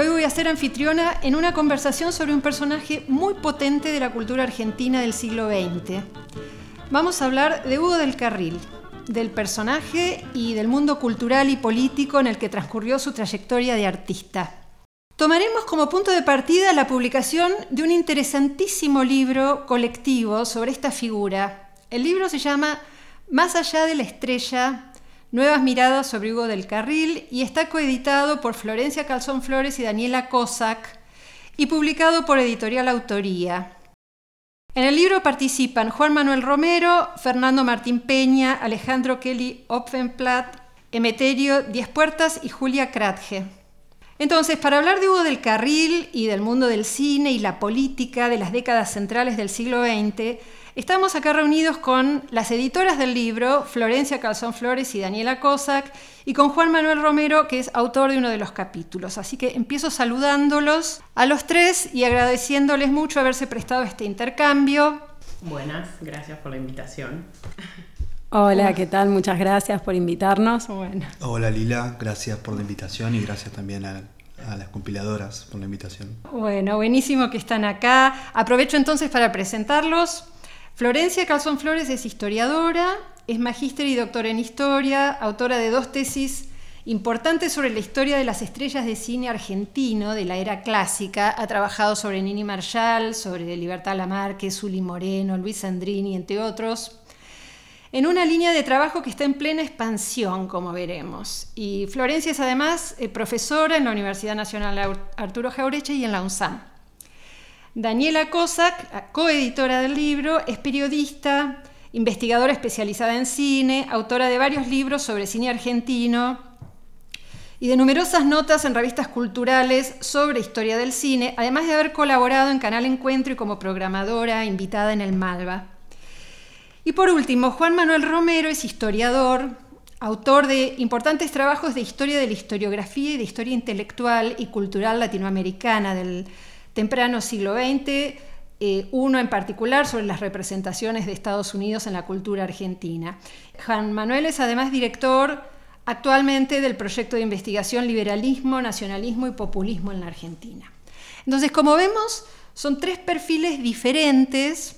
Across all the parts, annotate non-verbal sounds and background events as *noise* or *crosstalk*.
hoy voy a ser anfitriona en una conversación sobre un personaje muy potente de la cultura argentina del siglo XX. Vamos a hablar de Hugo del Carril, del personaje y del mundo cultural y político en el que transcurrió su trayectoria de artista. Tomaremos como punto de partida la publicación de un interesantísimo libro colectivo sobre esta figura. El libro se llama Más allá de la estrella, Nuevas miradas sobre Hugo del Carril y está coeditado por Florencia Calzón Flores y Daniela Cossack y publicado por Editorial Autoría. En el libro participan Juan Manuel Romero, Fernando Martín Peña, Alejandro Kelly Opfenplatt, Emeterio Diez Puertas y Julia Kratge. Entonces, para hablar de Hugo del Carril y del mundo del cine y la política de las décadas centrales del siglo XX, Estamos acá reunidos con las editoras del libro, Florencia Calzón Flores y Daniela Cossack, y con Juan Manuel Romero, que es autor de uno de los capítulos. Así que empiezo saludándolos a los tres y agradeciéndoles mucho haberse prestado este intercambio. Buenas, gracias por la invitación. Hola, ¿qué tal? Muchas gracias por invitarnos. Hola Lila, gracias por la invitación y gracias también a, a las compiladoras por la invitación. Bueno, buenísimo que están acá. Aprovecho entonces para presentarlos. Florencia Calzón Flores es historiadora, es magíster y doctora en historia, autora de dos tesis importantes sobre la historia de las estrellas de cine argentino de la era clásica. Ha trabajado sobre Nini Marshall, sobre Libertad Lamarque, Zuli Moreno, Luis Sandrini, entre otros. En una línea de trabajo que está en plena expansión, como veremos. Y Florencia es además eh, profesora en la Universidad Nacional Arturo Jaureche y en la UNSAM. Daniela Cossack, coeditora del libro, es periodista, investigadora especializada en cine, autora de varios libros sobre cine argentino y de numerosas notas en revistas culturales sobre historia del cine, además de haber colaborado en Canal Encuentro y como programadora invitada en el Malva. Y por último, Juan Manuel Romero es historiador, autor de importantes trabajos de historia de la historiografía y de historia intelectual y cultural latinoamericana del temprano siglo XX, eh, uno en particular sobre las representaciones de Estados Unidos en la cultura argentina. Juan Manuel es además director actualmente del proyecto de investigación Liberalismo, Nacionalismo y Populismo en la Argentina. Entonces, como vemos, son tres perfiles diferentes.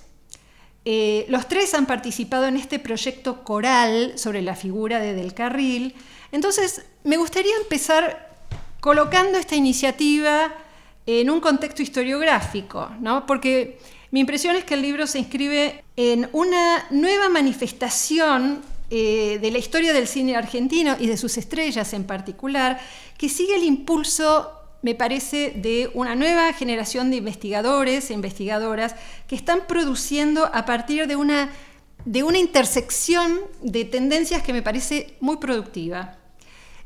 Eh, los tres han participado en este proyecto coral sobre la figura de Del Carril. Entonces, me gustaría empezar colocando esta iniciativa en un contexto historiográfico, ¿no? porque mi impresión es que el libro se inscribe en una nueva manifestación eh, de la historia del cine argentino y de sus estrellas en particular, que sigue el impulso, me parece, de una nueva generación de investigadores e investigadoras que están produciendo a partir de una, de una intersección de tendencias que me parece muy productiva.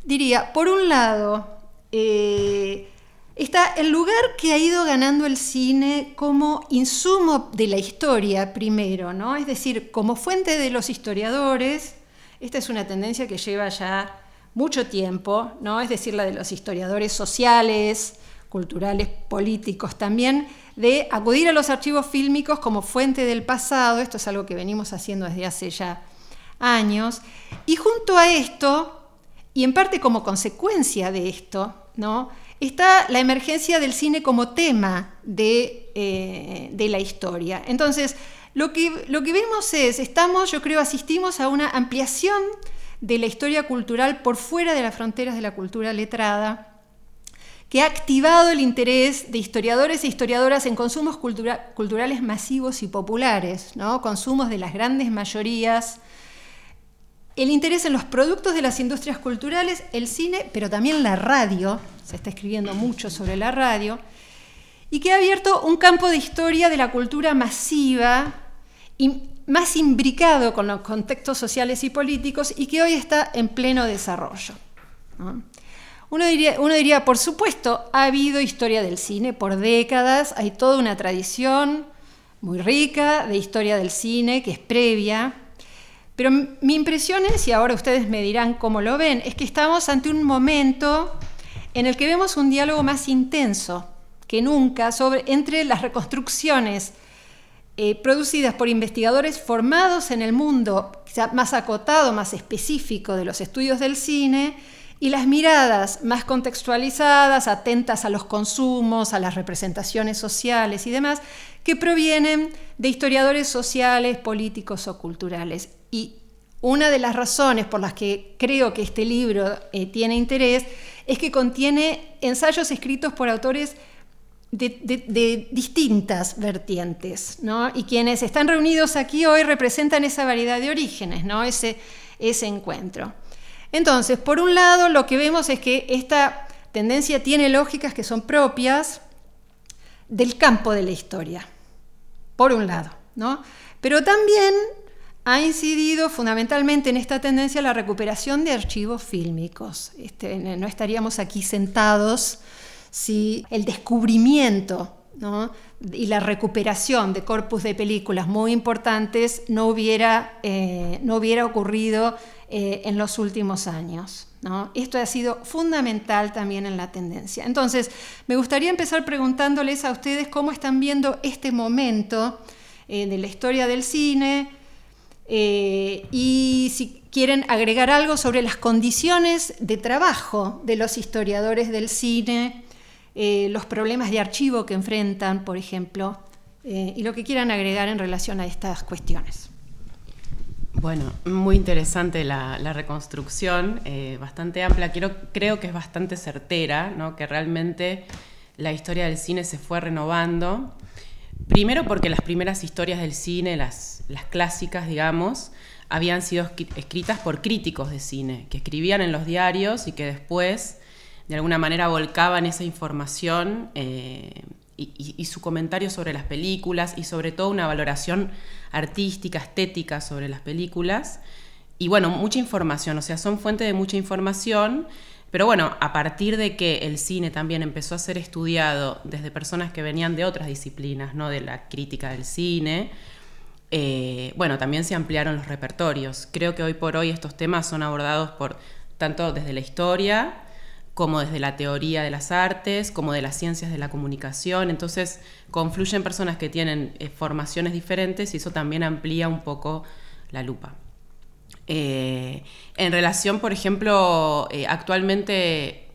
Diría, por un lado, eh, está el lugar que ha ido ganando el cine como insumo de la historia primero, ¿no? Es decir, como fuente de los historiadores, esta es una tendencia que lleva ya mucho tiempo, ¿no? Es decir, la de los historiadores sociales, culturales, políticos también, de acudir a los archivos fílmicos como fuente del pasado, esto es algo que venimos haciendo desde hace ya años, y junto a esto, y en parte como consecuencia de esto, ¿no? Está la emergencia del cine como tema eh, de, la historia. Entonces, lo que, lo que vemos es, estamos, yo creo, asistimos a una ampliación de la historia cultural por fuera de las fronteras de la cultura letrada, que ha activado el interés de historiadores e historiadoras en consumos culturales masivos y populares, ¿no? consumos de las grandes mayorías, el interés en los productos de las industrias culturales, el cine, pero también la radio, está escribiendo mucho sobre la radio, y que ha abierto un campo de historia de la cultura masiva y más imbricado con los contextos sociales y políticos y que hoy está en pleno desarrollo. Uno, diría, uno diría, por supuesto, ha habido historia del cine por décadas, hay toda una tradición muy rica de historia del cine, que es previa. Pero mi impresión es, y ahora ustedes me dirán cómo lo ven, es que estamos ante un momento en el que vemos un diálogo más intenso que nunca entre las reconstrucciones eh, producidas por investigadores formados en el mundo más acotado, más específico de los estudios del cine, y las miradas más contextualizadas, atentas a los consumos, a las representaciones sociales y demás, que provienen de historiadores sociales, políticos o culturales. Y una de las razones por las que creo que este libro eh, tiene interés es que contiene ensayos escritos por autores de, distintas vertientes, y quienes están reunidos aquí hoy representan esa variedad de orígenes, ¿no? ese, ese encuentro. Entonces, por un lado, lo que vemos es que esta tendencia tiene lógicas que son propias del campo de la historia, por un lado, ¿no? Pero también ha incidido fundamentalmente en esta tendencia la recuperación de archivos fílmicos. Este, no estaríamos aquí sentados si el descubrimiento y la recuperación de corpus de películas muy importantes no hubiera, eh, no hubiera ocurrido eh, en los últimos años. Esto ha sido fundamental también en la tendencia. Entonces, me gustaría empezar preguntándoles a ustedes cómo están viendo este momento eh, de la historia del cine y si quieren agregar algo sobre las condiciones de trabajo de los historiadores del cine eh, los problemas de archivo que enfrentan, por ejemplo, eh, y lo que quieran agregar en relación a estas cuestiones. Bueno, muy interesante la, reconstrucción, eh, bastante amplia, creo que es bastante certera, que realmente la historia del cine se fue renovando. Primero porque las primeras historias del cine, las, las clásicas, digamos, habían sido escritas por críticos de cine, que escribían en los diarios y que después de alguna manera volcaban esa información eh, y, su comentario sobre las películas y sobre todo una valoración artística, estética sobre las películas. Y bueno, mucha información, o sea, son fuente de mucha información, pero bueno, a partir de que el cine también empezó a ser estudiado desde personas que venían de otras disciplinas, ¿no? de la crítica del cine, eh, bueno, también se ampliaron los repertorios. Creo que hoy por hoy estos temas son abordados por tanto desde la historia, como desde la teoría de las artes, como de las ciencias de la comunicación. Entonces, confluyen personas que tienen eh, formaciones diferentes y eso también amplía un poco la lupa. Eh, en relación, por ejemplo, eh, actualmente,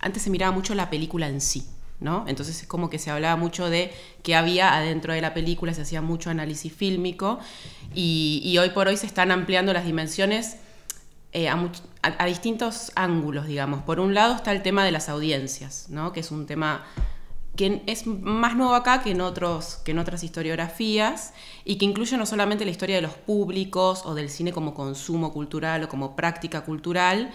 antes se miraba mucho la película en sí, ¿no? Entonces es como que se hablaba mucho de qué había adentro de la película, se hacía mucho análisis fílmico y hoy por hoy se están ampliando las dimensiones eh, a, distintos ángulos, digamos. Por un lado está el tema de las audiencias, ¿no? que es un tema que es más nuevo acá que en, otros, que en otras historiografías y que incluye no solamente la historia de los públicos o del cine como consumo cultural o como práctica cultural,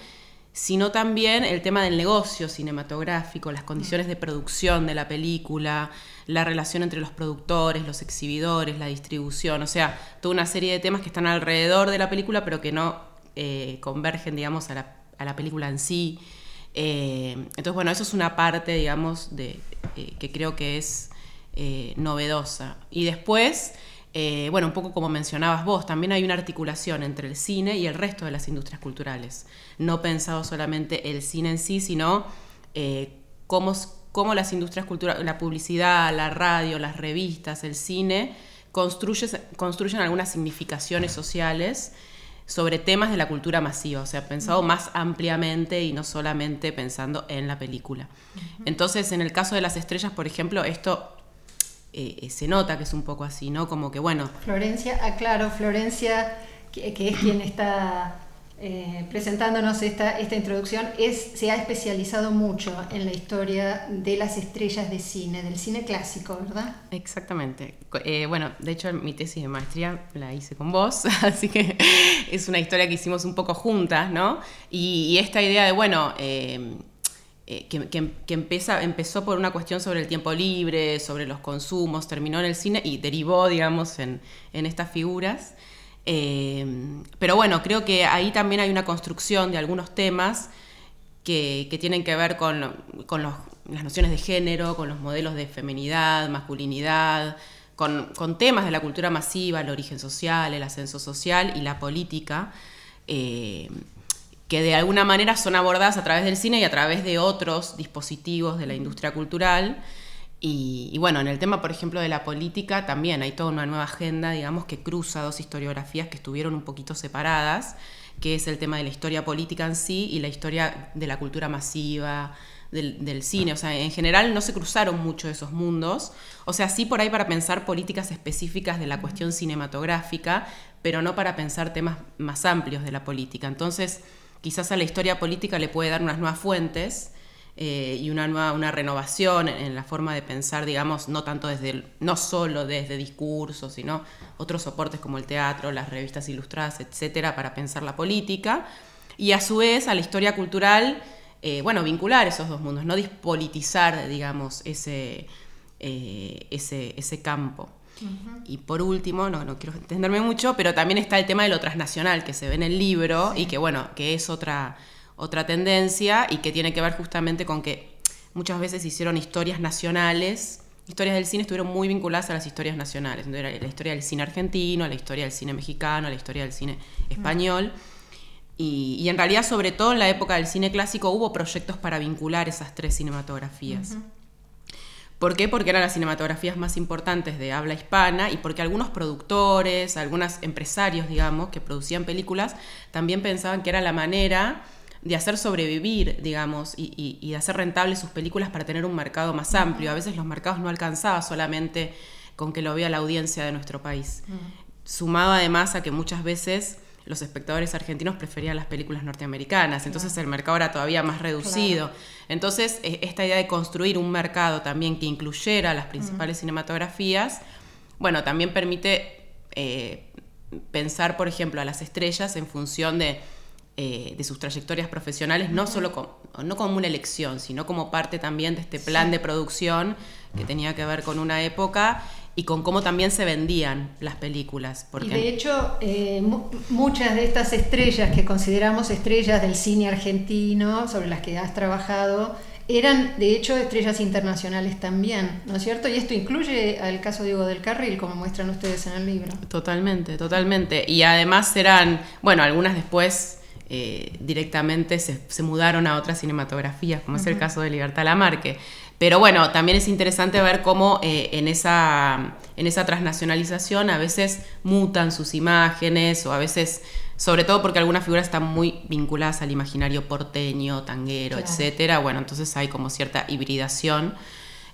sino también el tema del negocio cinematográfico, las condiciones de producción de la película, la relación entre los productores, los exhibidores, la distribución, o sea, toda una serie de temas que están alrededor de la película pero que no eh, convergen, digamos, a la, película en sí. Eh, entonces, bueno, eso es una parte, digamos, de, eh, que creo que es novedosa. Y después, bueno, un poco como mencionabas vos, también hay una articulación entre el cine y el resto de las industrias culturales. No pensado solamente el cine en sí, sino cómo, cómo, las industrias culturales, la publicidad, la radio, las revistas, el cine, construyen algunas significaciones sociales sobre temas de la cultura masiva, o sea, pensado más ampliamente y no solamente pensando en la película. Entonces, en el caso de las estrellas, por ejemplo, esto eh, se nota que es un poco así, ¿no? Como que, bueno... Florencia, aclaro, Florencia, que es quien está eh, presentándonos esta, esta introducción, es, se ha especializado mucho en la historia de las estrellas de cine, del cine clásico, ¿verdad? Exactamente. Eh, bueno, de hecho mi tesis de maestría la hice con vos, *laughs* así que es una historia que hicimos un poco juntas, ¿no? Y, esta idea de, bueno, eh, que, que, empezó por una cuestión sobre el tiempo libre, sobre los consumos, terminó en el cine y derivó, digamos, en, en estas figuras. Eh, pero bueno, creo que ahí también hay una construcción de algunos temas que, tienen que ver con, las nociones de género, con los modelos de feminidad, masculinidad, con, temas de la cultura masiva, el origen social, el ascenso social y la política, eh, que de alguna manera son abordadas a través del cine y a través de otros dispositivos de la industria cultural. Y, bueno, en el tema, por ejemplo, de la política, también hay toda una nueva agenda, digamos, que cruza dos historiografías que estuvieron un poquito separadas, que es el tema de la historia política en sí y la historia de la cultura masiva, del, cine. O sea, en general no se cruzaron mucho esos mundos. O sea, sí por ahí para pensar políticas específicas de la cuestión cinematográfica, pero no para pensar temas más amplios de la política. Entonces, quizás a la historia política le puede dar unas nuevas fuentes eh, y una nueva una renovación en, la forma de pensar, digamos, no tanto desde, no solo desde discursos, sino otros soportes como el teatro, las revistas ilustradas, etcétera, para pensar la política. Y a su vez a la historia cultural, eh, bueno, vincular esos dos mundos, no dispolitizar, digamos, ese, eh, ese, ese campo. Y por último, no, no quiero entenderme mucho, pero también está el tema de lo transnacional que se ve en el libro y que, bueno, que es otra otra tendencia y que tiene que ver justamente con que muchas veces hicieron historias nacionales, historias del cine estuvieron muy vinculadas a las historias nacionales, la historia del cine argentino, la historia del cine mexicano, la historia del cine español. Y, en realidad, sobre todo en la época del cine clásico, hubo proyectos para vincular esas tres cinematografías. ¿Por qué? Porque eran las cinematografías más importantes de habla hispana y porque algunos productores, algunos empresarios, digamos, que producían películas, también pensaban que era la manera de hacer sobrevivir, digamos, y, de hacer rentables sus películas para tener un mercado más amplio. A veces los mercados no alcanzaban solamente con que lo vea la audiencia de nuestro país. Sumado además a que muchas veces los espectadores argentinos preferían las películas norteamericanas, entonces el mercado era todavía más reducido. Entonces, e, esta idea de construir un mercado también que incluyera las principales cinematografías, bueno, también permite eh, pensar, por ejemplo, a las estrellas en función de eh, de sus trayectorias profesionales, no solo como, no como una elección, sino como parte también de este plan de producción que tenía que ver con una época y con cómo también se vendían las películas. Porque... Y de hecho, eh, muchas de estas estrellas que consideramos estrellas del cine argentino, sobre las que has trabajado, eran de hecho estrellas internacionales también, ¿no es cierto? Y esto incluye al caso Diego del Carril, como muestran ustedes en el libro. Totalmente, totalmente. Y además eran, bueno, algunas después eh, directamente se, mudaron a otras cinematografías, como es el caso de Libertad Lamarque. Pero bueno, también es interesante ver cómo eh, en, esa, en esa transnacionalización a veces mutan sus imágenes o a veces, sobre todo porque algunas figuras están muy vinculadas al imaginario porteño, tanguero, etcétera. Bueno, entonces hay como cierta hibridación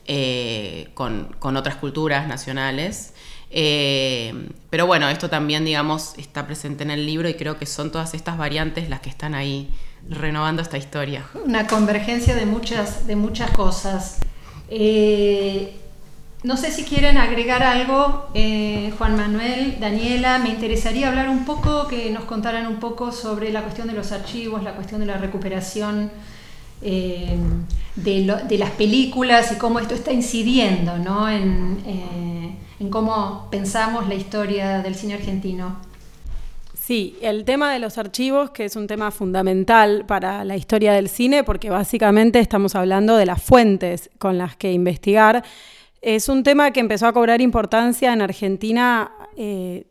eh, con, con, otras culturas nacionales. Eh, pero bueno, esto también, digamos, está presente en el libro y creo que son todas estas variantes las que están ahí renovando esta historia. Una convergencia de muchas, de muchas cosas. Eh, no sé si quieren agregar algo, eh, Juan Manuel, Daniela, me interesaría hablar un poco, que nos contaran un poco sobre la cuestión de los archivos, la cuestión de la recuperación de, las películas y cómo esto está incidiendo ¿no? en en cómo pensamos la historia del cine argentino. Sí, el tema de los archivos, que es un tema fundamental para la historia del cine, porque básicamente estamos hablando de las fuentes con las que investigar, es un tema que empezó a cobrar importancia en Argentina eh,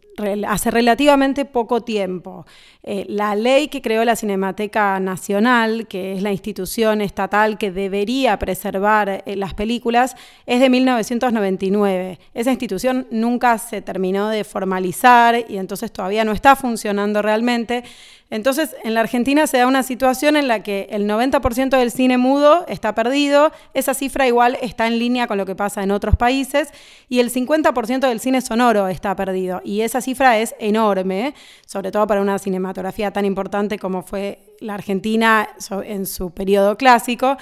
hace relativamente poco tiempo. Eh, la ley que creó la Cinemateca Nacional, que es la institución estatal que debería preservar eh, las películas, es de 1999. Esa institución nunca se terminó de formalizar y entonces todavía no está funcionando realmente. Entonces, en la Argentina se da una situación en la que el 90% del cine mudo está perdido, esa cifra igual está en línea con lo que pasa en otros países, y el 50% del cine sonoro está perdido, y esa cifra es enorme, sobre todo para una cinematografía tan importante como fue la Argentina en su periodo clásico,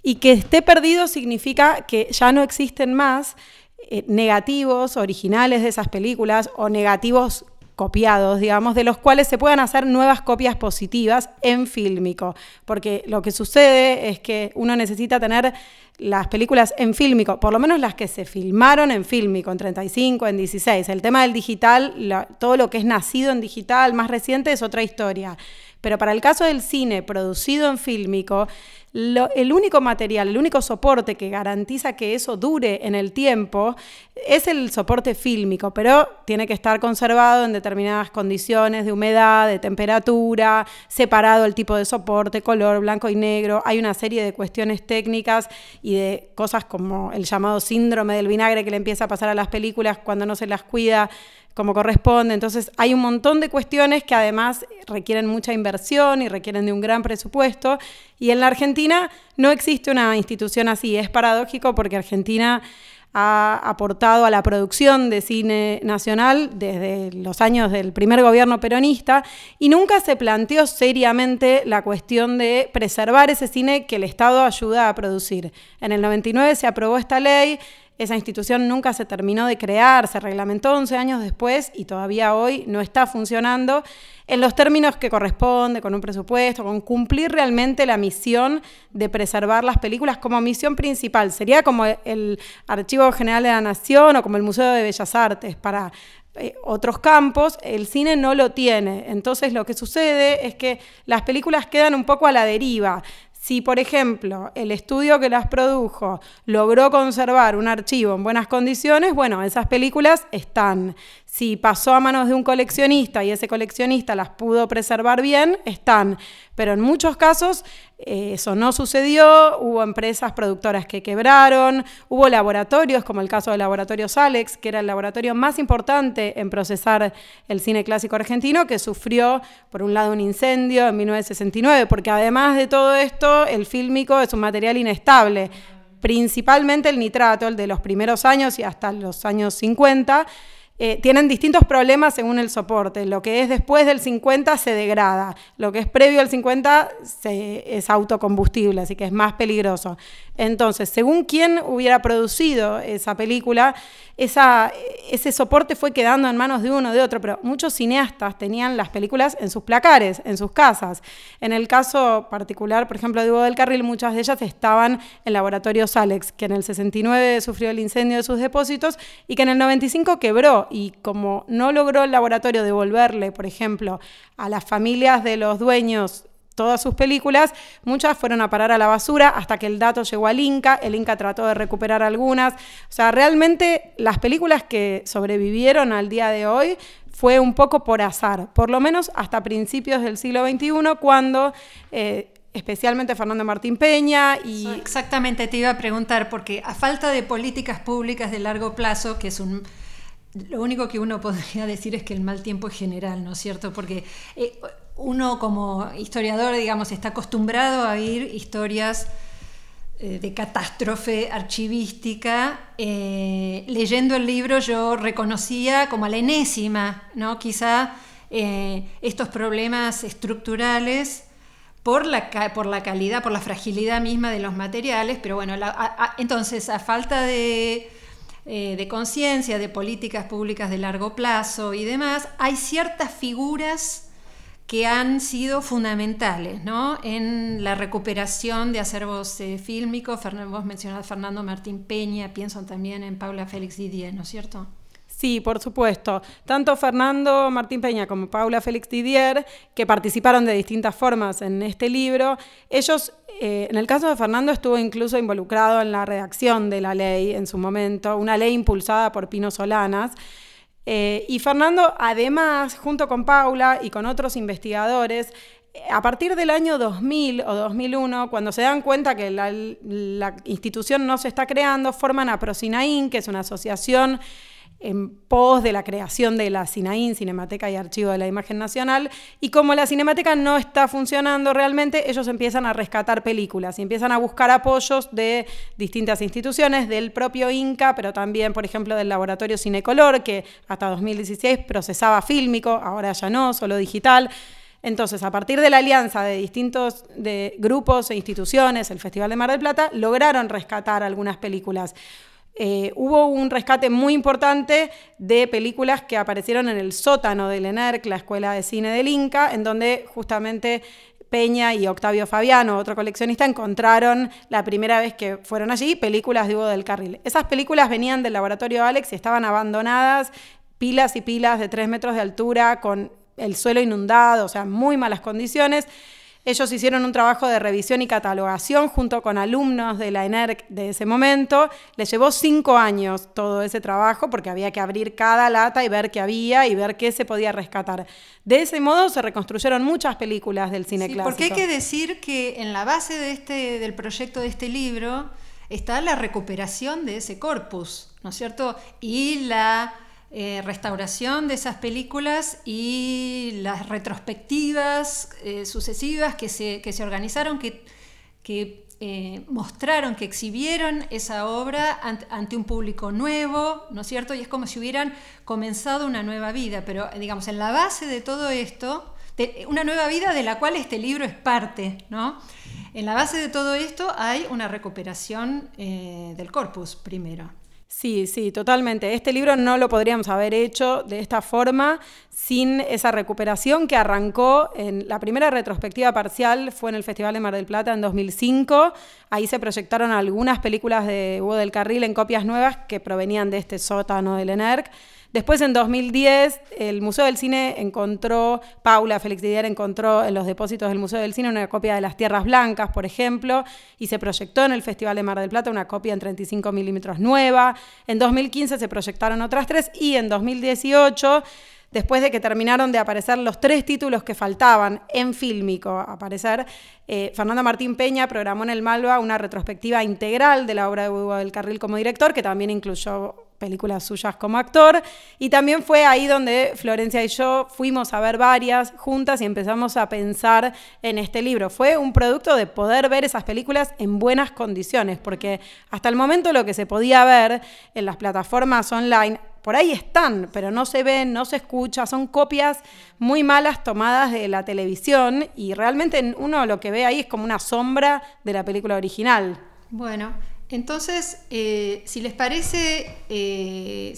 y que esté perdido significa que ya no existen más eh, negativos originales de esas películas o negativos copiados, digamos, de los cuales se puedan hacer nuevas copias positivas en fílmico, porque lo que sucede es que uno necesita tener las películas en fílmico, por lo menos las que se filmaron en fílmico, en 35, en 16. El tema del digital, todo lo que es nacido en digital, más reciente, es otra historia. Pero para el caso del cine producido en fílmico, el único material, el único soporte que garantiza que eso dure en el tiempo es el soporte fílmico, pero tiene que estar conservado en determinadas condiciones de humedad, de temperatura, separado el tipo de soporte, color blanco y negro. Hay una serie de cuestiones técnicas y de cosas como el llamado síndrome del vinagre que le empieza a pasar a las películas cuando no se las cuida como corresponde. Entonces hay un montón de cuestiones que además requieren mucha inversión y requieren de un gran presupuesto. Y en la Argentina no existe una institución así. Es paradójico porque Argentina ha aportado a la producción de cine nacional desde los años del primer gobierno peronista y nunca se planteó seriamente la cuestión de preservar ese cine que el Estado ayuda a producir. En el 99 se aprobó esta ley, esa institución nunca se terminó de crear, se reglamentó 11 años después y todavía hoy no está funcionando en los términos que corresponde, con un presupuesto, con cumplir realmente la misión de preservar las películas como misión principal. Sería como el Archivo General de la Nación o como el Museo de Bellas Artes para eh, otros campos, el cine no lo tiene. Entonces lo que sucede es que las películas quedan un poco a la deriva. Si, por ejemplo, el estudio que las produjo logró conservar un archivo en buenas condiciones, bueno, esas películas están. Si pasó a manos de un coleccionista y ese coleccionista las pudo preservar bien, están. Pero en muchos casos eh, eso no sucedió, hubo empresas productoras que quebraron, hubo laboratorios, como el caso del laboratorio Salex, que era el laboratorio más importante en procesar el cine clásico argentino, que sufrió, por un lado, un incendio en 1969, porque además de todo esto, el fílmico es un material inestable. Principalmente el nitrato, el de los primeros años y hasta los años 50, eh, tienen distintos problemas según el soporte. Lo que es después del 50 se degrada, lo que es previo al 50 es autocombustible, así que es más peligroso. Entonces, según quién hubiera producido esa película, ese soporte fue quedando en manos de uno o de otro, pero muchos cineastas tenían las películas en sus placares, en sus casas. En el caso particular, por ejemplo, de Hugo del Carril, muchas de ellas estaban en laboratorios Alex, que en el 69 sufrió el incendio de sus depósitos y que en el 95 quebró. Y como no logró el laboratorio devolverle, por ejemplo, a las familias de los dueños todas sus películas, muchas fueron a parar a la basura hasta que el dato llegó al Inca, el Inca trató de recuperar algunas, o sea, realmente las películas que sobrevivieron al día de hoy fue un poco por azar, por lo menos hasta principios del siglo XXI, cuando eh, especialmente Fernando Martín Peña y... exactamente te iba a preguntar, porque a falta de políticas públicas de largo plazo, que es un... Lo único que uno *laughs* podría decir es que el mal tiempo es general, ¿no es cierto? Porque eh, uno como historiador, digamos, está acostumbrado a oír historias eh, de catástrofe archivística. Eh, leyendo el libro yo reconocía como a la enésima, ¿no? quizá estos problemas estructurales por la, por la calidad, por la fragilidad misma de los materiales, pero bueno, entonces a falta de, de conciencia, de políticas públicas de largo plazo y demás, hay ciertas figuras que han sido fundamentales ¿no? en la recuperación de acervos eh, fílmicos. Vos mencionás Fernando Martín Peña, pienso también en Paula Félix Didier, ¿no es cierto? Sí, por supuesto. Tanto Fernando Martín Peña como Paula Félix Didier, que participaron de distintas formas en este libro, ellos, eh, en el caso de Fernando, estuvo incluso involucrado en la redacción de la ley en su momento, una ley impulsada por Pino Solanas. Eh, y Fernando, además, junto con Paula y con otros investigadores, a partir del año 2000 o 2001, cuando se dan cuenta que la, institución no se está creando, forman a Procinain, que es una asociación en pos de la creación de la CINAIN, Cinemateca y Archivo de la Imagen Nacional, y como la Cinemateca no está funcionando realmente, ellos empiezan a rescatar películas y empiezan a buscar apoyos de distintas instituciones, del propio Inca, pero también, por ejemplo, del Laboratorio Cinecolor, que hasta 2016 procesaba fílmico, ahora ya no, solo digital. Entonces, a partir de la alianza de distintos de grupos e instituciones, el Festival de Mar del Plata, lograron rescatar algunas películas. Eh, hubo un rescate muy importante de películas que aparecieron en el sótano del ENERC, la Escuela de Cine del Inca, en donde justamente Peña y Octavio Fabiano, otro coleccionista, encontraron la primera vez que fueron allí películas de Hugo del Carril. Esas películas venían del laboratorio Alex y estaban abandonadas, pilas y pilas de tres metros de altura, con el suelo inundado, o sea, muy malas condiciones. Ellos hicieron un trabajo de revisión y catalogación junto con alumnos de la ENERC de ese momento. Les llevó cinco años todo ese trabajo porque había que abrir cada lata y ver qué había y ver qué se podía rescatar. De ese modo se reconstruyeron muchas películas del cine Sí, clásico. porque hay que decir que en la base de este, del proyecto de este libro está la recuperación de ese corpus, ¿no es cierto? Y la eh, restauración de esas películas y las retrospectivas eh, sucesivas que se, que se organizaron, que, que eh, mostraron, que exhibieron esa obra ante, un público nuevo, ¿no es cierto? Y es como si hubieran comenzado una nueva vida, pero digamos, en la base de todo esto, de- una nueva vida de la cual este libro es parte, ¿no? En la base de todo esto hay una recuperación del corpus primero. Sí, sí, totalmente. Este libro no lo podríamos haber hecho de esta forma sin esa recuperación que arrancó en la primera retrospectiva parcial fue en el Festival de Mar del Plata en 2005. Ahí se proyectaron algunas películas de Hugo del Carril en copias nuevas que provenían de este sótano del ENERC. Después, en 2010, el Museo del Cine encontró, Paula Félix Didier encontró en los depósitos del Museo del Cine una copia de Las Tierras Blancas, por ejemplo, y se proyectó en el Festival de Mar del Plata una copia en 35 milímetros nueva. En 2015 se proyectaron otras tres y en 2018 después de que terminaron de aparecer los tres títulos que faltaban en fílmico aparecer, eh, Fernanda Martín Peña programó en el Malva una retrospectiva integral de la obra de Hugo del Carril como director, que también incluyó películas suyas como actor, y también fue ahí donde Florencia y yo fuimos a ver varias juntas y empezamos a pensar en este libro. Fue un producto de poder ver esas películas en buenas condiciones, porque hasta el momento lo que se podía ver en las plataformas online por ahí están, pero no se ven, no se escucha, son copias muy malas tomadas de la televisión y realmente uno lo que ve ahí es como una sombra de la película original. Bueno, entonces, eh, si les parece, eh,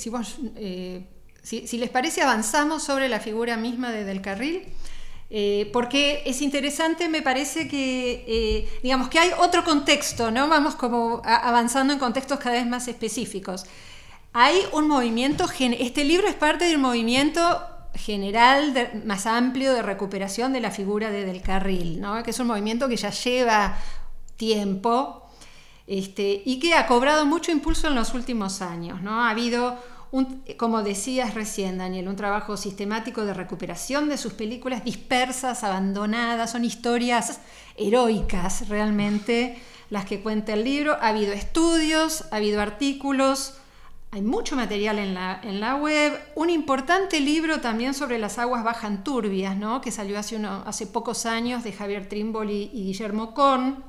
eh, si, les parece, avanzamos sobre la figura misma de Del Carril. Porque es interesante, me parece que, digamos, que hay otro contexto, ¿no? Vamos como avanzando en contextos cada vez más específicos. Hay un movimiento, este libro es parte del movimiento general más amplio de recuperación de la figura de Del Carril, ¿no? que es un movimiento que ya lleva tiempo este, y que ha cobrado mucho impulso en los últimos años. ¿no? Ha habido, como decías recién, Daniel, un trabajo sistemático de recuperación de sus películas dispersas, abandonadas, son historias heroicas realmente las que cuenta el libro. Ha habido estudios, ha habido artículos, hay mucho material en la, web. Un importante libro también sobre las aguas bajan turbias, ¿no? que salió hace, hace pocos años de Javier Trimble y, y Guillermo Korn.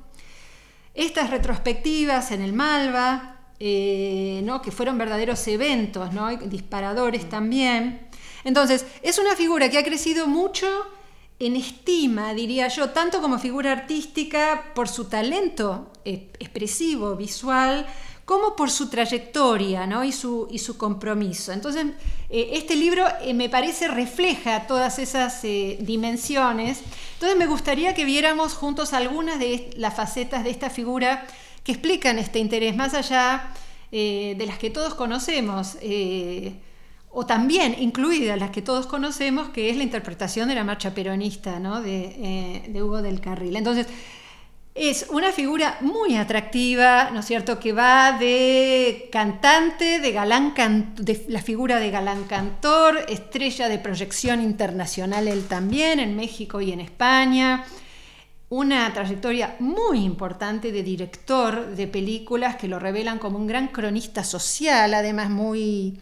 Estas retrospectivas en el Malva, eh, ¿no? que fueron verdaderos eventos, ¿no? Disparadores también. Entonces, es una figura que ha crecido mucho en estima, diría yo, tanto como figura artística por su talento eh, expresivo, visual, como por su trayectoria ¿no? y, su, compromiso. Entonces, eh, este libro eh, me parece refleja todas esas eh, dimensiones. Entonces, me gustaría que viéramos juntos algunas de las facetas de esta figura que explican este interés, más allá de las que todos conocemos, o también incluidas las que todos conocemos, que es la interpretación de la marcha peronista ¿no? de, de Hugo del Carril. Entonces, es una figura muy atractiva, ¿no es cierto?, que va de cantante, de galán la figura de galán cantor, estrella de proyección internacional él también, en México y en España. Una trayectoria muy importante de director de películas que lo revelan como un gran cronista social, además muy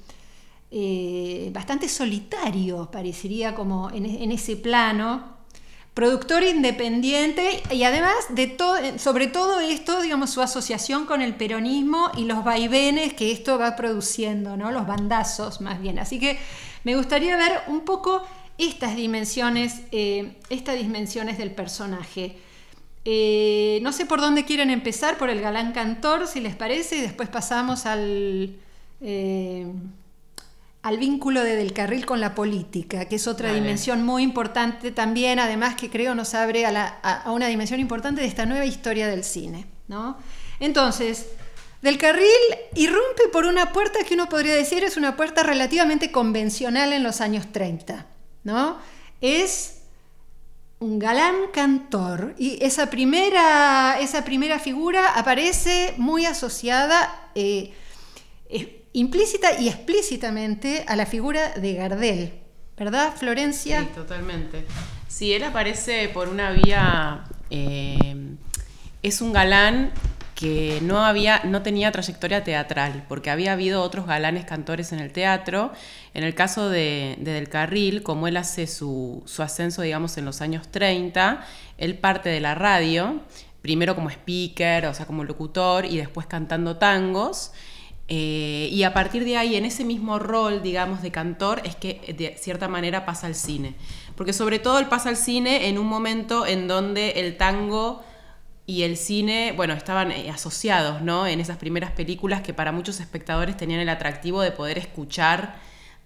eh, bastante solitario, parecería como en, en ese plano productor independiente y además sobre todo esto, digamos, su asociación con el peronismo y los vaivenes que esto va produciendo, ¿no? Los bandazos más bien. Así que me gustaría ver un poco estas dimensiones, eh, estas dimensiones del personaje. Eh, no sé por dónde quieren empezar, por el galán cantor, si les parece, y después pasamos al... Eh, al vínculo de Del Carril con la política, que es otra Vale. dimensión muy importante también, además que creo nos abre a, la, a, a, una dimensión importante de esta nueva historia del cine. ¿no? Entonces, Del Carril irrumpe por una puerta que uno podría decir es una puerta relativamente convencional en los años 30. ¿no? Es un galán cantor y esa primera, esa primera figura aparece muy asociada eh, implícita y explícitamente a la figura de Gardel, ¿verdad, Florencia? Sí, totalmente. Sí, él aparece por una vía, eh, es un galán que no, había, no tenía trayectoria teatral, porque había habido otros galanes cantores en el teatro. En el caso de, Del Carril, como él hace su, ascenso, digamos, en los años 30, él parte de la radio, primero como speaker, o sea, como locutor, y después cantando tangos. Eh, y a partir de ahí, en ese mismo rol, digamos, de cantor, es que de cierta manera pasa al cine. Porque sobre todo él pasa al cine en un momento en donde el tango y el cine, bueno, estaban eh, asociados, ¿no? En esas primeras películas que para muchos espectadores tenían el atractivo de poder escuchar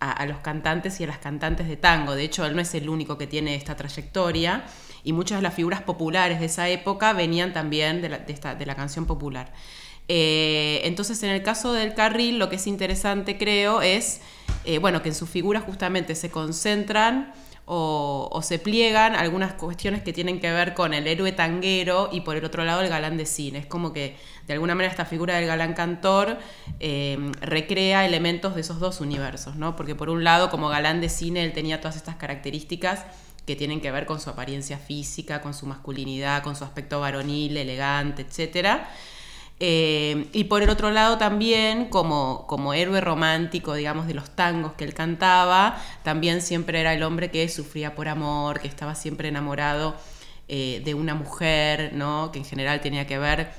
a, los cantantes y a las cantantes de tango. De hecho, él no es el único que tiene esta trayectoria y muchas de las figuras populares de esa época venían también de la, de la canción popular. Eh, entonces, en el caso del carril, lo que es interesante, creo, es, eh, bueno, que en sus figuras justamente se concentran o, se pliegan algunas cuestiones que tienen que ver con el héroe tanguero y por el otro lado el galán de cine. Es como que de alguna manera esta figura del galán cantor em, recrea elementos de esos dos universos, ¿no? Porque por un lado como galán de cine él tenía todas estas características que tienen que ver con su apariencia física, con su masculinidad, con su aspecto varonil, elegante, etcétera eh, y por el otro lado también, como, como héroe romántico, digamos, de los tangos que él cantaba, también siempre era el hombre que sufría por amor, que estaba siempre enamorado eh, de una mujer, ¿no? que en general tenía que ver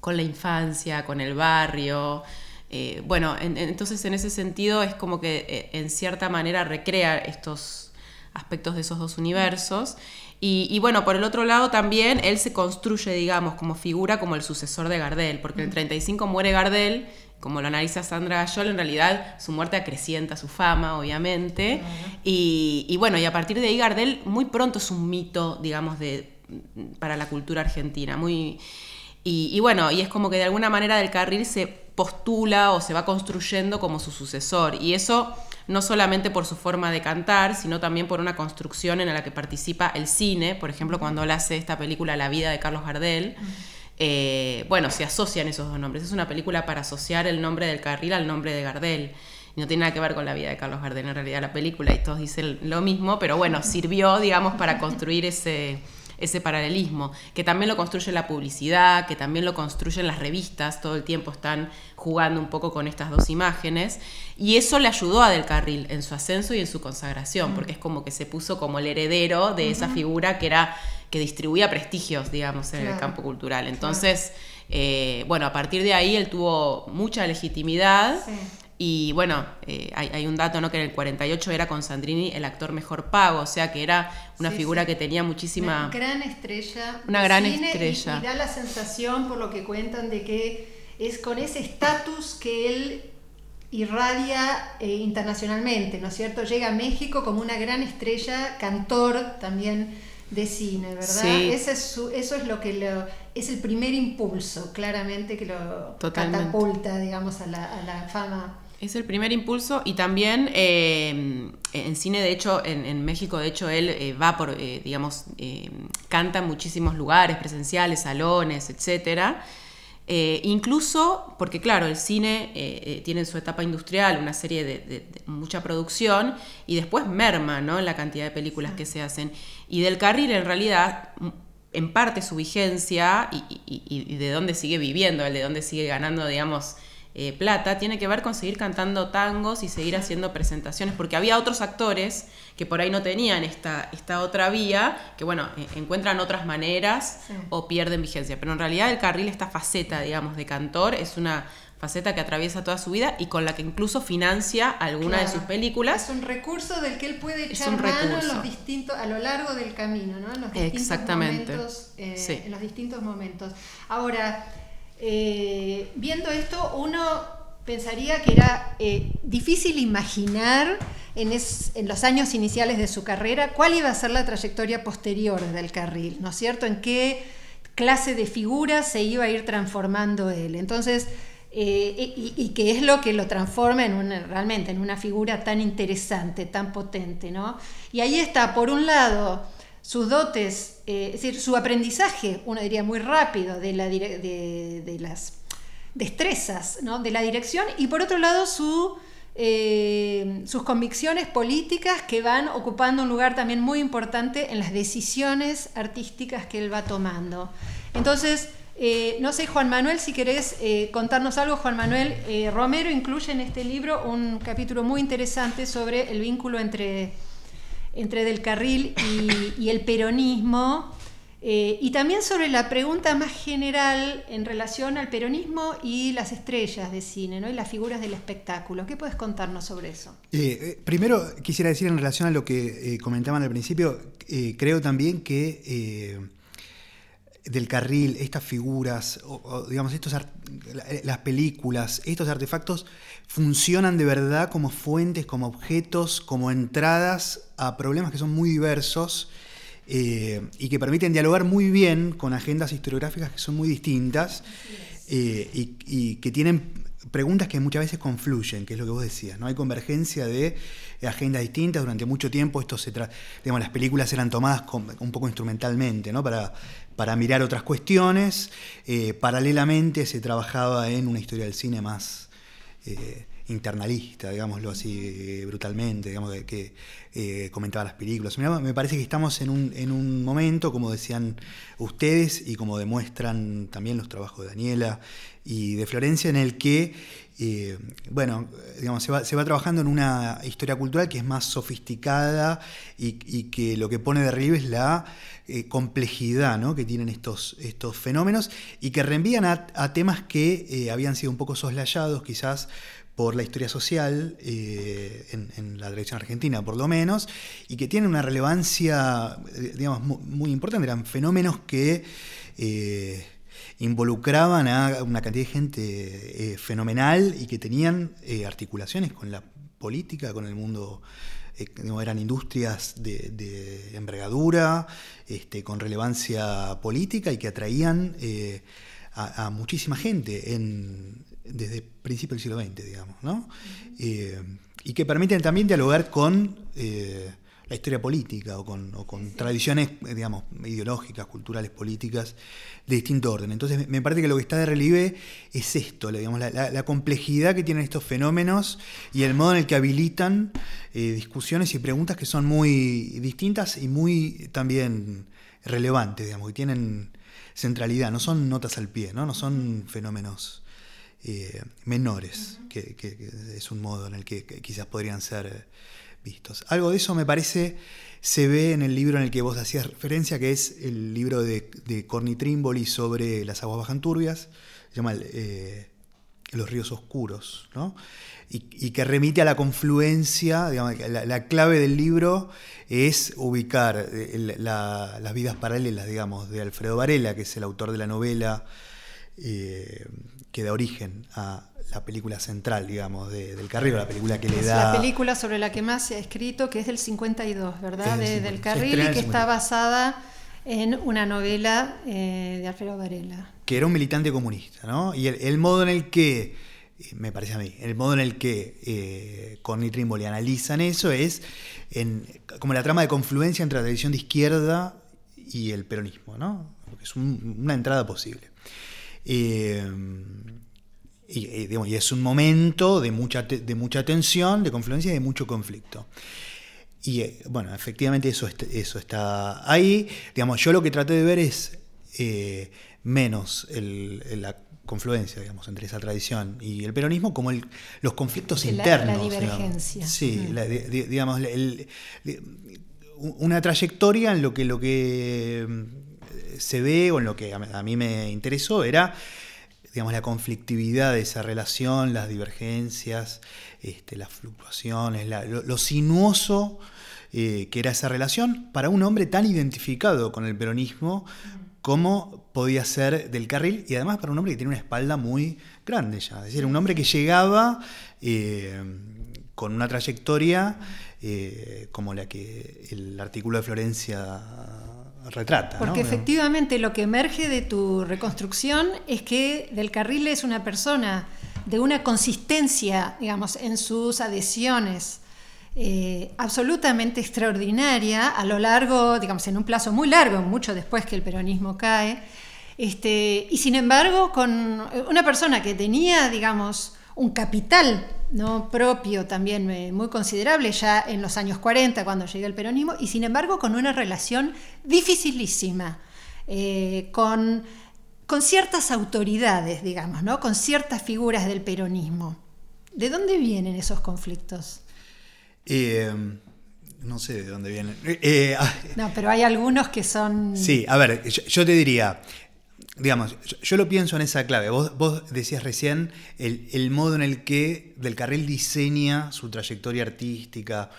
con la infancia, con el barrio. Eh, bueno, entonces en ese sentido es como que en cierta manera recrea estos aspectos de esos dos universos. Y, bueno, por el otro lado también él se construye, digamos, como figura como el sucesor de Gardel, porque en el 35 muere Gardel, como lo analiza Sandra Gayol, en realidad su muerte acrecienta su fama, obviamente. y, bueno, y a partir de ahí Gardel muy pronto es un mito, digamos, de, para la cultura argentina. Muy, y, y bueno, y es como que de alguna manera del carril se postula o se va construyendo como su sucesor. Y eso no solamente por su forma de cantar, sino también por una construcción en la que participa el cine, por ejemplo, cuando él hace esta película La vida de Carlos Gardel. Eh, bueno, se asocian esos dos nombres. Es una película para asociar el nombre del carril al nombre de Gardel. Y no tiene nada que ver con la vida de Carlos Gardel, en realidad la película, y todos dicen lo mismo, pero bueno, sirvió, digamos, para construir ese, ese paralelismo, que también lo construye la publicidad, que también lo construyen las revistas, todo el tiempo están jugando un poco con estas dos imágenes, y eso le ayudó a Del Carril en su ascenso y en su consagración, porque es como que se puso como el heredero de esa figura que era que distribuía prestigios, digamos, en el campo cultural. Entonces, eh, bueno, a partir de ahí él tuvo mucha legitimidad. Y bueno, eh, hay, un dato, ¿no? Que en el 48 era con Sandrini el actor mejor pago, o sea que era una figura que tenía muchísima... Una gran estrella. Una gran estrella. Y, da la sensación, por lo que cuentan, de que es con ese estatus que él irradia eh, internacionalmente, ¿no es cierto? Llega a México como una gran estrella, cantor también de cine, ¿verdad? Ese es eso es lo que lo, es el primer impulso, claramente, que lo catapulta, digamos, a la, a la fama. Es el primer impulso y también eh, en cine, de hecho, en, México, de hecho, él eh, va por, eh, digamos, canta en muchísimos lugares, presenciales, salones, etcétera. incluso porque, claro, el cine tiene en su etapa industrial una serie de, mucha producción y después merma ¿no? en la cantidad de películas que se hacen. Y del carril, en realidad, en parte su vigencia y, y de dónde sigue viviendo, el de dónde sigue ganando, digamos, eh, plata tiene que ver con seguir cantando tangos y seguir haciendo presentaciones, porque había otros actores que por ahí no tenían esta, esta otra vía, que bueno, e, encuentran otras maneras o pierden vigencia. Pero en realidad el carril, esta faceta, digamos, de cantor, es una faceta que atraviesa toda su vida y con la que incluso financia alguna de sus películas. Es un recurso del que él puede echar mano en los distintos, a lo largo del camino, ¿no? En los distintos Exactamente. momentos. Eh, en los distintos momentos. Ahora, eh, viendo esto, uno pensaría que era eh, difícil imaginar en, los años iniciales de su carrera cuál iba a ser la trayectoria posterior del carril, ¿no es cierto? En qué clase de figura se iba a ir transformando él. Entonces, eh, y, qué es lo que lo transforma en realmente en una figura tan interesante, tan potente, ¿no? Y ahí está, por un lado, sus dotes, eh, es decir, su aprendizaje, uno diría muy rápido, de, la de, de las destrezas ¿no? de la dirección, y por otro lado eh, sus convicciones políticas que van ocupando un lugar también muy importante en las decisiones artísticas que él va tomando. Entonces, eh, no sé, Juan Manuel, si querés contarnos algo, Juan Manuel Romero incluye en este libro un capítulo muy interesante sobre el vínculo entre entre Del Carril y, el peronismo, eh, y también sobre la pregunta más general en relación al peronismo y las estrellas de cine, ¿no? y las figuras del espectáculo. ¿Qué puedes contarnos sobre eso? Eh, eh, primero quisiera decir en relación a lo que comentaban al principio, creo también que del carril, estas figuras, digamos, estos las películas, estos artefactos funcionan de verdad como fuentes, como objetos, como entradas a problemas que son muy diversos eh, y que permiten dialogar muy bien con agendas historiográficas que son muy distintas eh, y, que tienen preguntas que muchas veces confluyen, que es lo que vos decías, ¿no? Hay convergencia de agendas distintas, durante mucho tiempo esto se digamos, las películas eran tomadas un poco instrumentalmente, ¿no? Para, para mirar otras cuestiones. Eh, paralelamente se trabajaba en una historia del cine más eh, internalista, digámoslo así brutalmente, digamos, que, eh, comentaba las películas. Me parece que estamos en un, en un momento, como decían ustedes y como demuestran también los trabajos de Daniela y de Florencia, en el que bueno, digamos, se va, se va, trabajando en una historia cultural que es más sofisticada y, que lo que pone de relieve es la eh, complejidad ¿no? que tienen estos, estos fenómenos y que reenvían a, temas que eh, habían sido un poco soslayados quizás por la historia social eh, en, la dirección argentina por lo menos, y que tienen una relevancia, digamos, muy, importante. Eran fenómenos que involucraban a una cantidad de gente fenomenal y que tenían articulaciones con la política, con el mundo eh, eran industrias de, envergadura, este, con relevancia política y que atraían eh, a, muchísima gente en, desde principios del siglo XX, digamos, ¿no? Eh, y que permiten también dialogar con la historia política o con, tradiciones, digamos, ideológicas, culturales, políticas de distinto orden. Entonces, me parece que lo que está de relieve es esto, digamos, la, complejidad que tienen estos fenómenos y el modo en el que habilitan eh, discusiones y preguntas que son muy distintas y muy también relevantes, digamos, que tienen centralidad, no son notas al pie, no, no son fenómenos eh, menores, que, es un modo en el que quizás podrían ser vistos. Algo de eso me parece se ve en el libro en el que vos hacías referencia, que es el libro de, de Corny Trimboli sobre las aguas bajan turbias, se llama eh, Los ríos oscuros, ¿no? y, que remite a la confluencia, digamos, la, clave del libro es ubicar eh, las vidas paralelas, digamos, de Alfredo Varela, que es el autor de la novela eh, que da origen a la película central, digamos, del Carril, la película que le da... La película sobre la que más se ha escrito, que es del 52, ¿verdad? del Carril y que está basada en una novela eh, de Alfredo Varela. Que era un militante comunista, ¿no? Y el, modo en el que, me parece a mí, el modo en el que eh, Corny Trimboli analizan eso es en, como la trama de confluencia entre la tradición de izquierda y el peronismo, ¿no? Es una entrada posible. Eh, y, es un momento de mucha, de mucha tensión, de confluencia y de mucho conflicto. Y eh, bueno, efectivamente eso, eso está ahí. Digamos, yo lo que traté de ver es eh, menos la confluencia, digamos, entre esa tradición y el peronismo, como los conflictos internos. La divergencia. Sí, mm. digamos, una trayectoria en lo que, lo que se ve o en lo que a mí me interesó era digamos, la conflictividad de esa relación, las divergencias, este, las fluctuaciones, lo, sinuoso eh, que era esa relación para un hombre tan identificado con el peronismo como podía ser del carril y además para un hombre que tiene una espalda muy grande ya, es decir, un hombre que llegaba eh, con una trayectoria eh, como la que el artículo de Florencia retrata. Porque efectivamente lo que emerge de tu reconstrucción es que Del Carril es una persona de una consistencia, digamos, en sus adhesiones eh, absolutamente extraordinaria a lo largo, digamos, en un plazo muy largo, mucho después que el peronismo cae. Este, y sin embargo, con una persona que tenía, digamos, un capital ¿no? propio también eh, muy considerable ya en los años 40 cuando llega el peronismo y sin embargo con una relación dificilísima eh, con, con, ciertas autoridades, digamos, ¿no? con ciertas figuras del peronismo. ¿De dónde vienen esos conflictos? Eh, no sé de dónde vienen. Ah, no, pero hay algunos que son... Sí, a ver, yo te diría, digamos, yo, lo pienso en esa clave. Vos, decías recién el, modo en el que Del Carril diseña su trayectoria artística,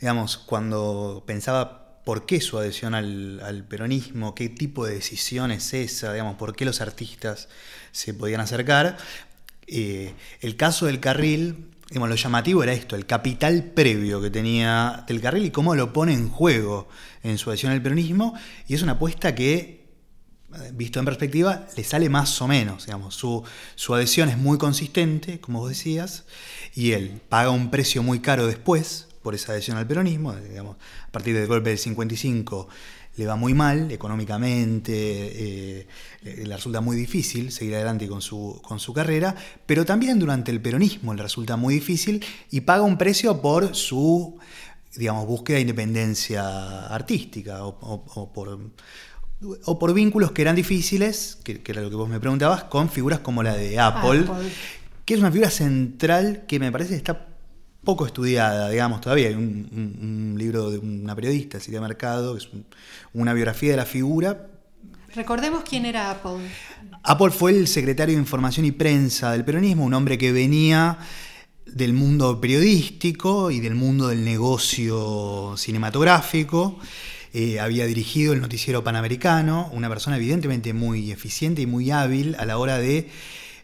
digamos, cuando pensaba por qué su adhesión al, peronismo, qué tipo de decisión es esa, digamos, por qué los artistas se podían acercar. Eh, el caso del carril, digamos, lo llamativo era esto, el capital previo que tenía del carril y cómo lo pone en juego en su adhesión al peronismo, y es una apuesta que visto en perspectiva, le sale más o menos. Digamos. Su, adhesión es muy consistente, como vos decías, y él paga un precio muy caro después por esa adhesión al peronismo. Digamos, a partir del golpe del 55 le va muy mal económicamente, eh, le resulta muy difícil seguir adelante con su, con su carrera, pero también durante el peronismo le resulta muy difícil y paga un precio por su digamos, búsqueda de independencia artística o por o por vínculos que eran difíciles, que, era lo que vos me preguntabas, con figuras como la de Apple, que es una figura central que me parece está poco estudiada, digamos, todavía. Hay un, libro de una periodista, Silvia Mercado, que es una biografía de la figura. Recordemos quién era Apple. Apple fue el secretario de Información y Prensa del peronismo, un hombre que venía del mundo periodístico y del mundo del negocio cinematográfico. Eh, había dirigido el noticiero panamericano, una persona evidentemente muy eficiente y muy hábil a la hora de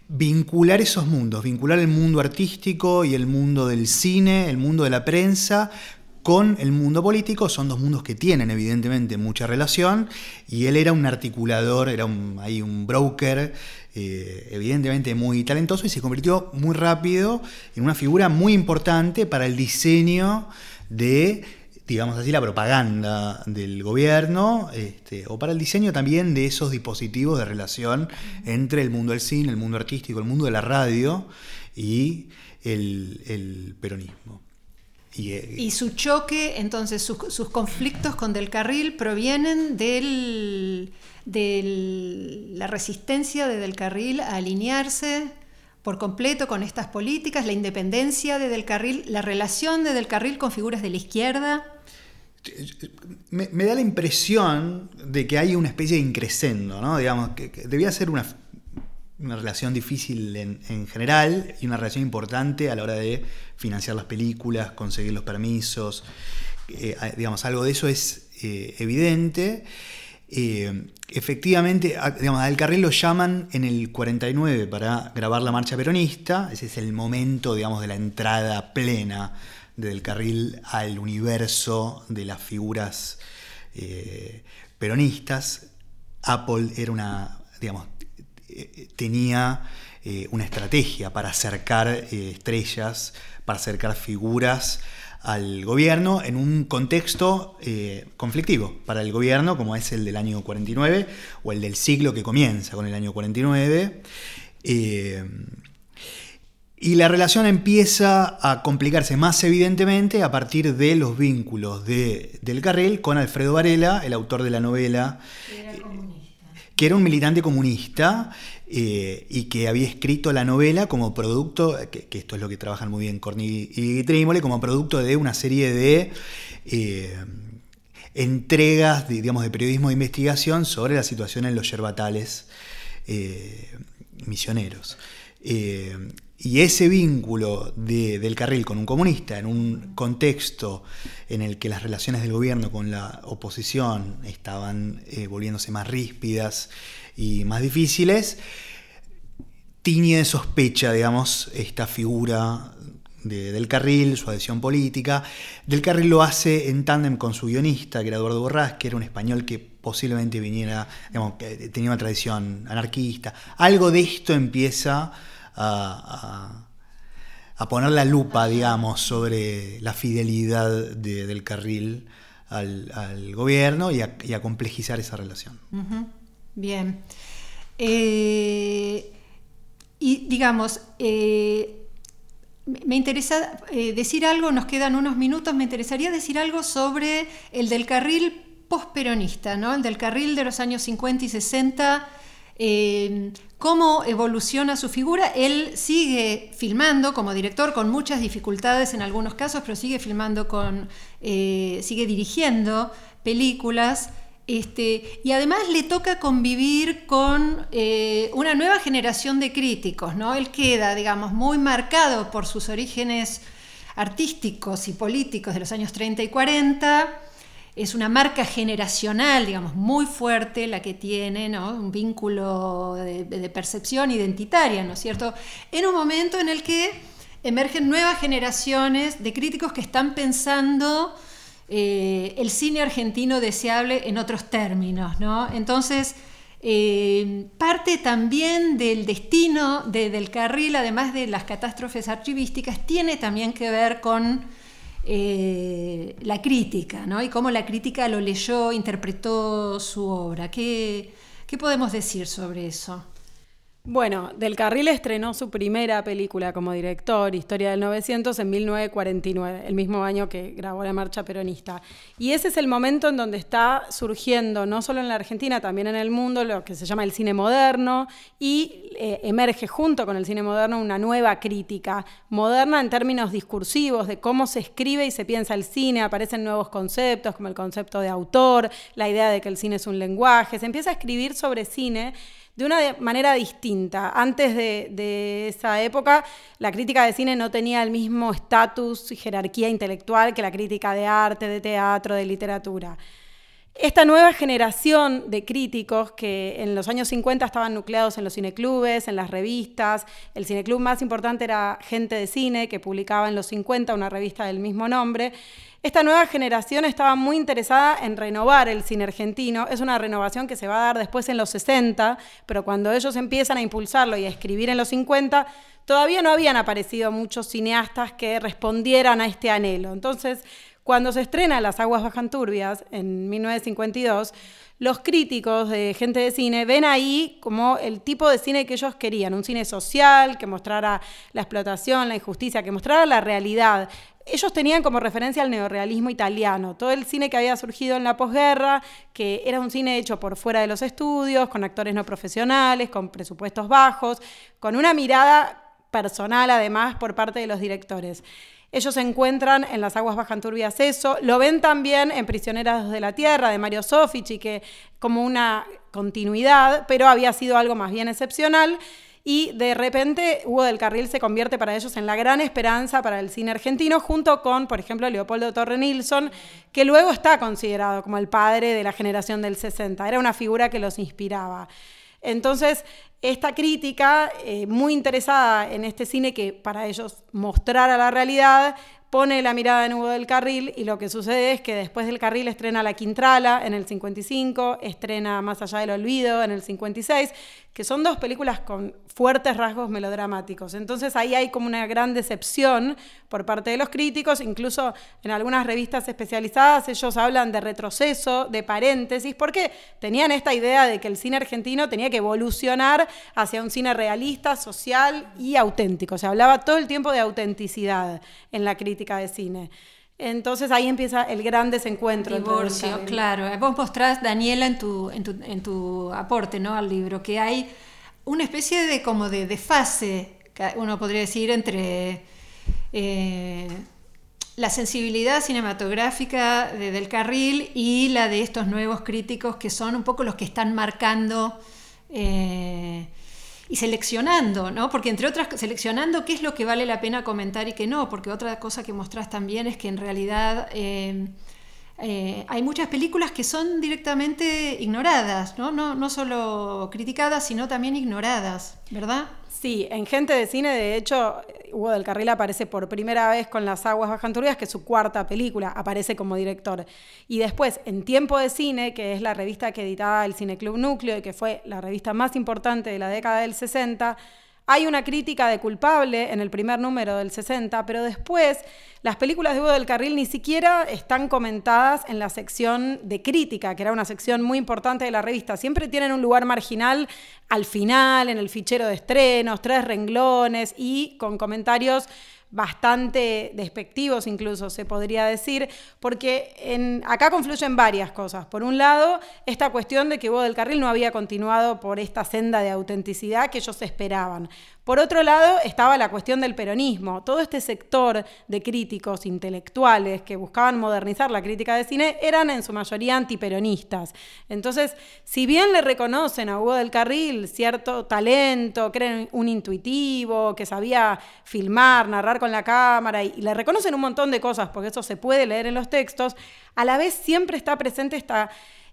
vincular esos mundos, vincular el mundo artístico y el mundo del cine, el mundo de la prensa, con el mundo político, son dos mundos que tienen evidentemente mucha relación, y él era un articulador, era un, ahí un broker, eh, evidentemente muy talentoso, y se convirtió muy rápido en una figura muy importante para el diseño de digamos así, la propaganda del gobierno este, o para el diseño también de esos dispositivos de relación entre el mundo del cine, el mundo artístico, el mundo de la radio y el, peronismo. Eh, y, su choque, entonces sus, conflictos con Del Carril provienen de la resistencia de Del Carril a alinearse por completo con estas políticas, la independencia de Del Carril, la relación de Del Carril con figuras de la izquierda. Me, da la impresión de que hay una especie de increscendo, ¿no? Digamos, que, debía ser una, relación difícil en, general y una relación importante a la hora de financiar las películas, conseguir los permisos. Eh, digamos, algo de eso es eh, evidente. Eh, efectivamente, a, digamos, Del Carril lo llaman en el 49 para grabar la marcha peronista. Ese es el momento, digamos, de la entrada plena del carril al universo de las figuras eh, peronistas. Apple era una, digamos, eh, tenía eh, una estrategia para acercar estrellas, para acercar figuras al gobierno en un contexto conflictivo para el gobierno, como es el del año 49 o el del siglo que comienza con el año 49. Y la relación empieza a complicarse más evidentemente a partir de los vínculos de, del Carril con Alfredo Varela, el autor de la novela, que era, un militante comunista eh, y que había escrito la novela como producto, que, esto es lo que trabajan muy bien Corny y Trémole, como producto de una serie de eh, entregas, digamos, de periodismo de investigación sobre la situación en los yerbatales eh, misioneros. Y ese vínculo del carril con un comunista en un contexto en el que las relaciones del gobierno con la oposición estaban volviéndose más ríspidas y más difíciles, tiñe de sospecha, digamos, esta figura del carril, su adhesión política. Del carril lo hace en tándem con su guionista, que era Eduardo Borrás, que era un español que posiblemente viniera, digamos, tenía una tradición anarquista. Algo de esto empieza a, a poner la lupa, digamos, sobre la fidelidad del carril al, gobierno y a, complejizar esa relación. Bien. Eh, y digamos, eh, me interesa eh, decir algo, nos quedan unos minutos, me interesaría decir algo sobre el del carril postperonista, ¿no? el del carril de los años 50 y 60 eh, cómo evoluciona su figura. Él sigue filmando como director con muchas dificultades en algunos casos, pero sigue filmando con, sigue dirigiendo películas. Este, y además le toca convivir con eh, una nueva generación de críticos, ¿no? Él queda, digamos, muy marcado por sus orígenes artísticos y políticos de los años 30 y 40, es una marca generacional, digamos, muy fuerte la que tiene, ¿no? Un vínculo de, percepción identitaria, ¿no es cierto? En un momento en el que emergen nuevas generaciones de críticos que están pensando eh, el cine argentino deseable en otros términos, ¿no? Entonces, eh, parte también del destino del carril, además de las catástrofes archivísticas, tiene también que ver con eh, la crítica, ¿no? Y cómo la crítica lo leyó, interpretó su obra. ¿Qué, qué podemos decir sobre eso? Bueno, Del Carril estrenó su primera película como director, Historia del 900, en 1949, el mismo año que grabó La Marcha Peronista. Y ese es el momento en donde está surgiendo, no solo en la Argentina, también en el mundo, lo que se llama el cine moderno, y eh, emerge junto con el cine moderno una nueva crítica, moderna en términos discursivos, de cómo se escribe y se piensa el cine, aparecen nuevos conceptos, como el concepto de autor, la idea de que el cine es un lenguaje, se empieza a escribir sobre cine de una manera distinta. Antes de, esa época, la crítica de cine no tenía el mismo estatus y jerarquía intelectual que la crítica de arte, de teatro, de literatura. Esta nueva generación de críticos que en los años 50 estaban nucleados en los cineclubes, en las revistas, el cineclub más importante era Gente de Cine, que publicaba en los 50 una revista del mismo nombre, esta nueva generación estaba muy interesada en renovar el cine argentino. Es una renovación que se va a dar después en los 60, pero cuando ellos empiezan a impulsarlo y a escribir en los 50, todavía no habían aparecido muchos cineastas que respondieran a este anhelo. Entonces, cuando se estrena Las aguas bajan turbias en 1952, los críticos de gente de cine ven ahí como el tipo de cine que ellos querían, un cine social, que mostrara la explotación, la injusticia, que mostrara la realidad ellos tenían como referencia al neorealismo italiano, todo el cine que había surgido en la posguerra, que era un cine hecho por fuera de los estudios, con actores no profesionales, con presupuestos bajos, con una mirada personal además por parte de los directores. Ellos se encuentran en Las aguas bajan turbias eso, lo ven también en Prisioneras de la Tierra de Mario Sofici, que como una continuidad, pero había sido algo más bien excepcional y de repente Hugo del Carril se convierte para ellos en la gran esperanza para el cine argentino, junto con, por ejemplo, Leopoldo Torre Nilsson, que luego está considerado como el padre de la generación del 60. Era una figura que los inspiraba. Entonces, esta crítica, eh, muy interesada en este cine que para ellos mostrara la realidad, pone la mirada en Hugo del Carril y lo que sucede es que después del Carril estrena La Quintrala en el 55, estrena Más allá del olvido en el 56, que son dos películas con fuertes rasgos melodramáticos. Entonces ahí hay como una gran decepción por parte de los críticos, incluso en algunas revistas especializadas ellos hablan de retroceso, de paréntesis, porque tenían esta idea de que el cine argentino tenía que evolucionar hacia un cine realista, social y auténtico. Se hablaba todo el tiempo de autenticidad en la crítica de cine. Entonces ahí empieza el gran desencuentro. Divorcio, claro. Vos mostrás, Daniela, en tu, en tu, aporte ¿no? al libro, que hay una especie de como de, de fase, uno podría decir, entre eh, la sensibilidad cinematográfica de, del carril y la de estos nuevos críticos que son un poco los que están marcando eh, y seleccionando, ¿no? Porque entre otras, seleccionando qué es lo que vale la pena comentar y qué no, porque otra cosa que mostrás también es que en realidad eh, eh, hay muchas películas que son directamente ignoradas, ¿no? ¿no? No solo criticadas, sino también ignoradas, ¿verdad? Sí, en Gente de Cine, de hecho, Hugo del Carril aparece por primera vez con Las Aguas Bajan que es su cuarta película, aparece como director. Y después, en Tiempo de Cine, que es la revista que editaba el Cineclub Núcleo y que fue la revista más importante de la década del 60, hay una crítica de culpable en el primer número del 60, pero después las películas de Hugo del Carril ni siquiera están comentadas en la sección de crítica, que era una sección muy importante de la revista. Siempre tienen un lugar marginal al final, en el fichero de estrenos, tres renglones y con comentarios bastante despectivos incluso se podría decir, porque acá confluyen varias cosas. Por un lado, esta cuestión de que Hugo del Carril no había continuado por esta senda de autenticidad que ellos esperaban. Por otro lado, estaba la cuestión del peronismo. Todo este sector de críticos intelectuales que buscaban modernizar la crítica de cine eran en su mayoría antiperonistas. Entonces, si bien le reconocen a Hugo del Carril cierto talento, creen un intuitivo, que sabía filmar, narrar con la cámara, y le reconocen un montón de cosas, porque eso se puede leer en los textos, a la vez siempre está presente esta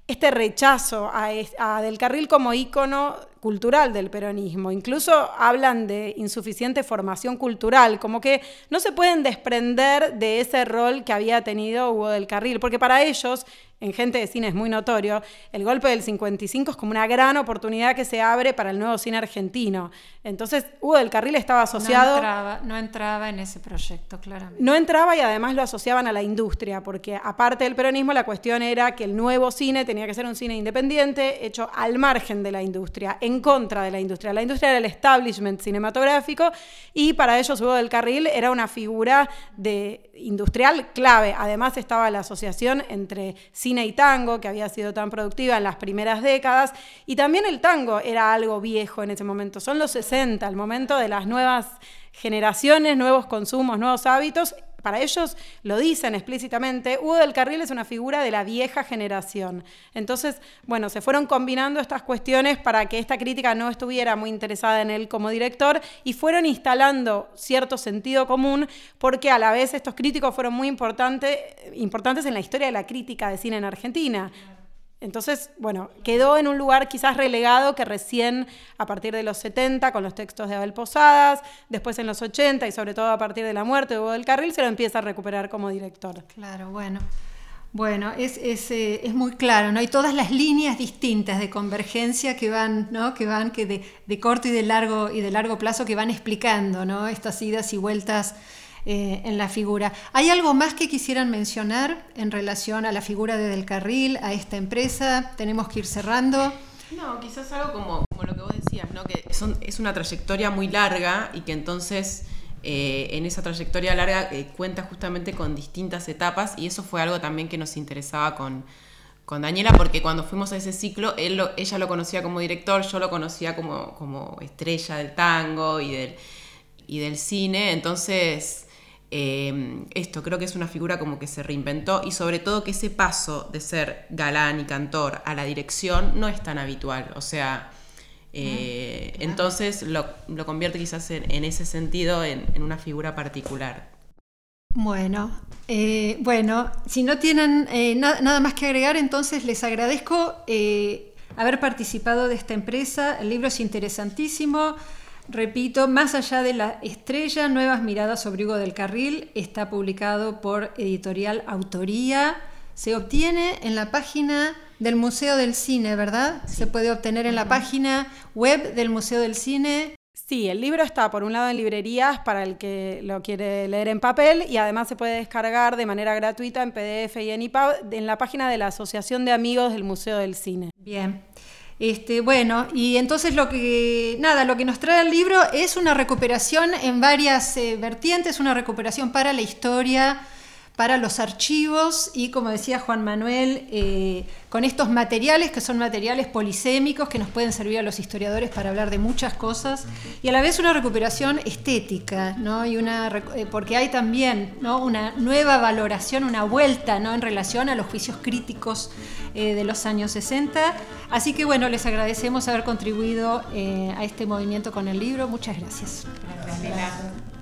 este rechazo a, Del Carril como ícono cultural del peronismo. Incluso hablan de insuficiente formación cultural, como que no se pueden desprender de ese rol que había tenido Hugo del Carril, porque para ellos, en gente de cine es muy notorio, el golpe del 55 es como una gran oportunidad que se abre para el nuevo cine argentino. Entonces, Hugo del Carril estaba asociado... No entraba, no entraba en ese proyecto, claramente. No entraba y además lo asociaban a la industria, porque aparte del peronismo, la cuestión era que el nuevo cine tenía que ser un cine independiente, hecho al margen de la industria, en contra de la industria. La industria era el establishment cinematográfico y para ellos Hugo del Carril era una figura de industrial clave. Además estaba la asociación entre cine y tango, que había sido tan productiva en las primeras décadas, y también el tango era algo viejo en ese momento. Son los 60, el momento de las nuevas generaciones, nuevos consumos, nuevos hábitos, para ellos lo dicen explícitamente, Hugo del Carril es una figura de la vieja generación. Entonces, bueno, se fueron combinando estas cuestiones para que esta crítica no estuviera muy interesada en él como director y fueron instalando cierto sentido común porque a la vez estos críticos fueron muy importantes en la historia de la crítica de cine en Argentina. Entonces, bueno, quedó en un lugar quizás relegado que recién a partir de los 70, con los textos de Abel Posadas, después en los 80 y sobre todo a partir de la muerte de Hugo del Carril, se lo empieza a recuperar como director. Claro, bueno. Bueno, es, es, eh, es, muy claro, ¿no? Hay todas las líneas distintas de convergencia que van, ¿no? Que van, que de, de corto y de largo y de largo plazo que van explicando, ¿no? Estas idas y vueltas eh, en la figura. ¿Hay algo más que quisieran mencionar en relación a la figura de Del Carril, a esta empresa? Tenemos que ir cerrando. No, quizás algo como, lo que vos decías, ¿no? que es una trayectoria muy larga y que entonces eh, en esa trayectoria larga eh, cuenta justamente con distintas etapas y eso fue algo también que nos interesaba con, con Daniela porque cuando fuimos a ese ciclo él ella lo conocía como director, yo lo conocía como, como estrella del tango y del, y del cine, entonces Em, esto creo que es una figura como que se reinventó y sobre todo que ese paso de ser galán y cantor a la dirección no es tan habitual. O sea, eh, entonces lo, convierte quizás en, ese sentido en, una figura particular. Bueno, eh, bueno, si no tienen eh, nada más que agregar, entonces les agradezco haber participado de esta empresa. El libro es interesantísimo. Repito, Más allá de la estrella, nuevas miradas sobre Hugo del Carril, está publicado por editorial Autoría. Se obtiene en la página del Museo del Cine, ¿verdad? Se puede obtener en la página web del Museo del Cine. Sí, el libro está por un lado en librerías para el que lo quiere leer en papel y además se puede descargar de manera gratuita en PDF y en EPUB en la página de la Asociación de Amigos del Museo del Cine. Bien. Este, bueno, y entonces lo que, nada, lo que nos trae el libro es una recuperación en varias eh, vertientes, una recuperación para la historia, para los archivos y, como decía Juan Manuel, eh, con estos materiales que son materiales polisémicos que nos pueden servir a los historiadores para hablar de muchas cosas y a la vez una recuperación estética, ¿no? y una, eh, porque hay también ¿no? una nueva valoración, una vuelta ¿no? en relación a los juicios críticos eh, de los años 60. Así que bueno, les agradecemos haber contribuido a este movimiento con el libro. Muchas gracias. gracias.